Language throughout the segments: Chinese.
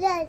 Yes.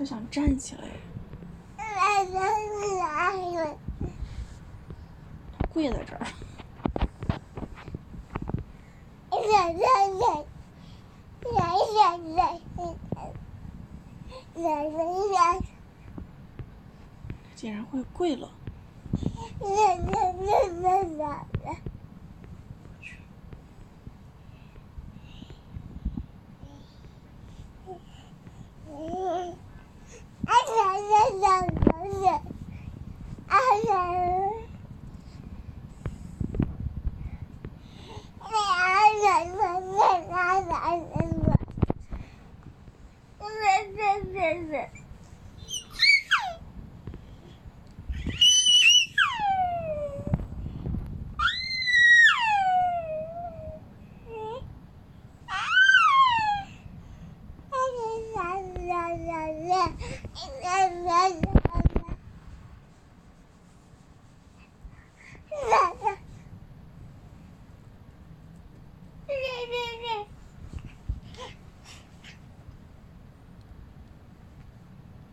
他想站起来，跪在这儿。竟然会跪了。谢谢谢谢谢谢谢谢谢谢谢谢谢谢谢谢谢谢 Hmm?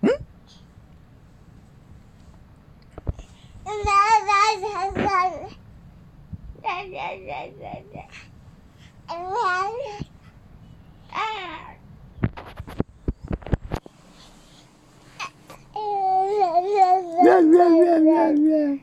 Ah! да да да да да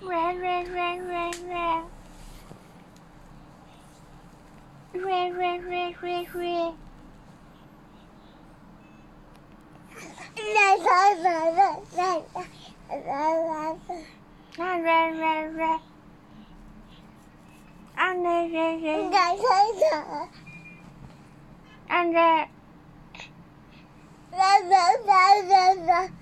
Rah, rah, rah, rah, rah. Rah, rah, rah, rah, rah. La la la la la la la la la la la. And the and the and the la la la la la.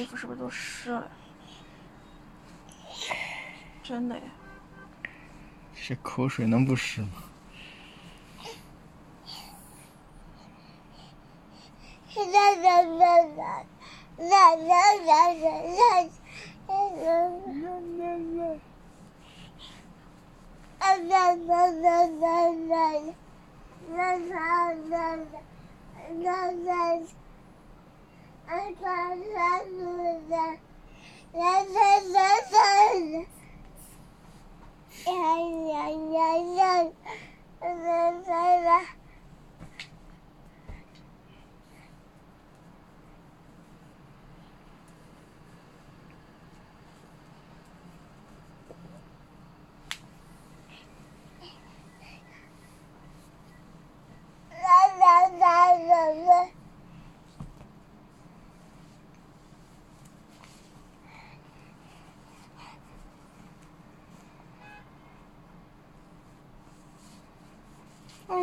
衣服是不是都湿了真的呀。这口水能不湿吗？Thank you.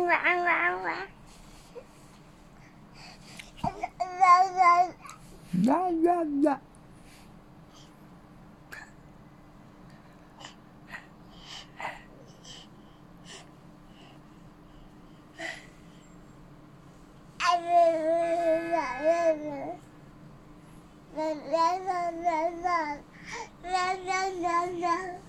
啦啦啦！啦啦啦啦啦啦啦啦啦